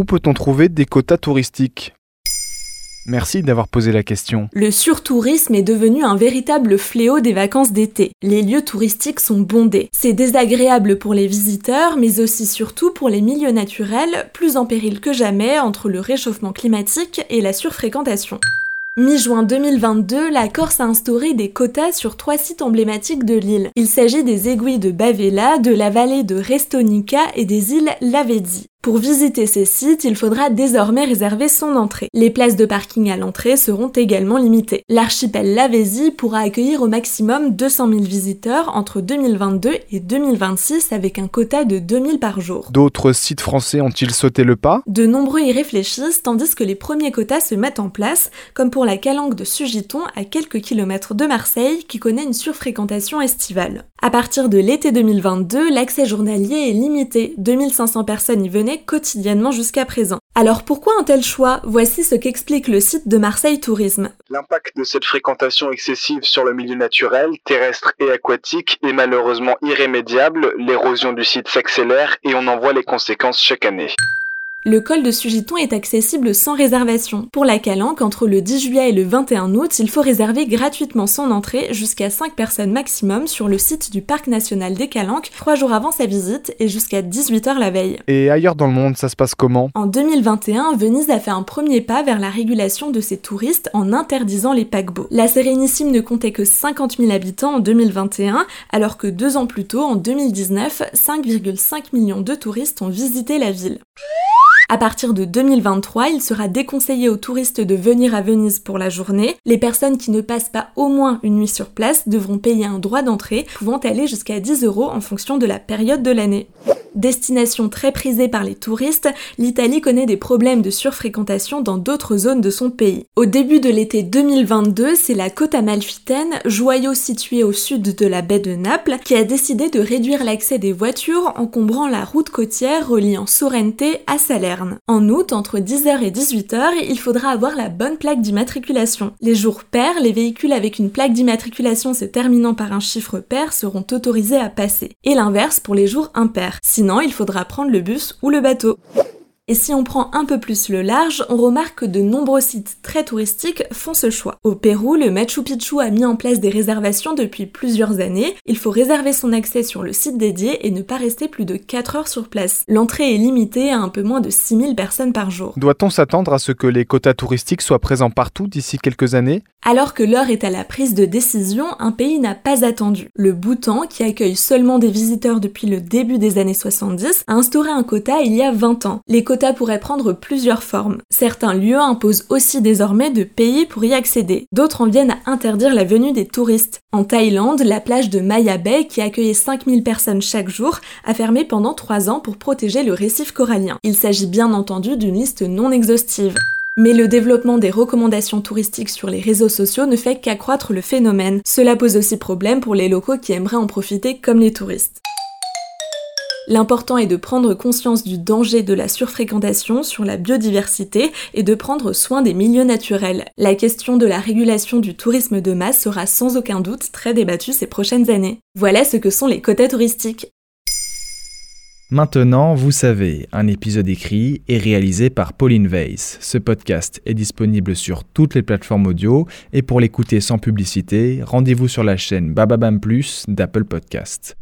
où peut-on trouver des quotas touristiques? Merci d'avoir posé la question. Le surtourisme est devenu un véritable fléau des vacances d'été. Les lieux touristiques sont bondés. C'est désagréable pour les visiteurs, mais aussi surtout pour les milieux naturels, plus en péril que jamais entre le réchauffement climatique et la surfréquentation. Mi-juin 2022, la Corse a instauré des quotas sur trois sites emblématiques de l'île. Il s'agit des aiguilles de Bavella, de la vallée de Restonica et des îles Lavedi. Pour visiter ces sites, il faudra désormais réserver son entrée. Les places de parking à l'entrée seront également limitées. L'archipel Lavésie pourra accueillir au maximum 200 000 visiteurs entre 2022 et 2026 avec un quota de 2000 par jour. D'autres sites français ont-ils sauté le pas? De nombreux y réfléchissent tandis que les premiers quotas se mettent en place, comme pour la calanque de Sugiton à quelques kilomètres de Marseille qui connaît une surfréquentation estivale. À partir de l'été 2022, l'accès journalier est limité. 2500 personnes y venaient quotidiennement jusqu'à présent. Alors pourquoi un tel choix? Voici ce qu'explique le site de Marseille Tourisme. L'impact de cette fréquentation excessive sur le milieu naturel, terrestre et aquatique est malheureusement irrémédiable, l'érosion du site s'accélère et on en voit les conséquences chaque année. Le col de Sugiton est accessible sans réservation. Pour la calanque, entre le 10 juillet et le 21 août, il faut réserver gratuitement son entrée jusqu'à 5 personnes maximum sur le site du Parc national des Calanques, 3 jours avant sa visite et jusqu'à 18h la veille. Et ailleurs dans le monde, ça se passe comment? En 2021, Venise a fait un premier pas vers la régulation de ses touristes en interdisant les paquebots. La Sérénissime ne comptait que 50 000 habitants en 2021, alors que deux ans plus tôt, en 2019, 5,5 millions de touristes ont visité la ville. À partir de 2023, il sera déconseillé aux touristes de venir à Venise pour la journée. Les personnes qui ne passent pas au moins une nuit sur place devront payer un droit d'entrée pouvant aller jusqu'à 10 euros en fonction de la période de l'année. Destination très prisée par les touristes, l'Italie connaît des problèmes de surfréquentation dans d'autres zones de son pays. Au début de l'été 2022, c'est la côte amalfitaine, joyau situé au sud de la baie de Naples, qui a décidé de réduire l'accès des voitures encombrant la route côtière reliant Sorrente à Salerne. En août, entre 10h et 18h, il faudra avoir la bonne plaque d'immatriculation. Les jours pairs, les véhicules avec une plaque d'immatriculation se terminant par un chiffre pair seront autorisés à passer. Et l'inverse pour les jours impairs. Sinon, il faudra prendre le bus ou le bateau. Et si on prend un peu plus le large, on remarque que de nombreux sites très touristiques font ce choix. Au Pérou, le Machu Picchu a mis en place des réservations depuis plusieurs années. Il faut réserver son accès sur le site dédié et ne pas rester plus de 4 heures sur place. L'entrée est limitée à un peu moins de 6000 personnes par jour. Doit-on s'attendre à ce que les quotas touristiques soient présents partout d'ici quelques années? Alors que l'heure est à la prise de décision, un pays n'a pas attendu. Le Bhoutan, qui accueille seulement des visiteurs depuis le début des années 70, a instauré un quota il y a 20 ans. Les quotas pourraient prendre plusieurs formes. Certains lieux imposent aussi désormais de payer pour y accéder. D'autres en viennent à interdire la venue des touristes. En Thaïlande, la plage de Maya Bay, qui accueillait 5000 personnes chaque jour, a fermé pendant 3 ans pour protéger le récif corallien. Il s'agit bien entendu d'une liste non exhaustive. Mais le développement des recommandations touristiques sur les réseaux sociaux ne fait qu'accroître le phénomène. Cela pose aussi problème pour les locaux qui aimeraient en profiter comme les touristes. L'important est de prendre conscience du danger de la surfréquentation sur la biodiversité et de prendre soin des milieux naturels. La question de la régulation du tourisme de masse sera sans aucun doute très débattue ces prochaines années. Voilà ce que sont les quotas touristiques. Maintenant, vous savez, un épisode écrit et réalisé par Pauline Weiss. Ce podcast est disponible sur toutes les plateformes audio et pour l'écouter sans publicité, rendez-vous sur la chaîne Bababam Plus d'Apple Podcast.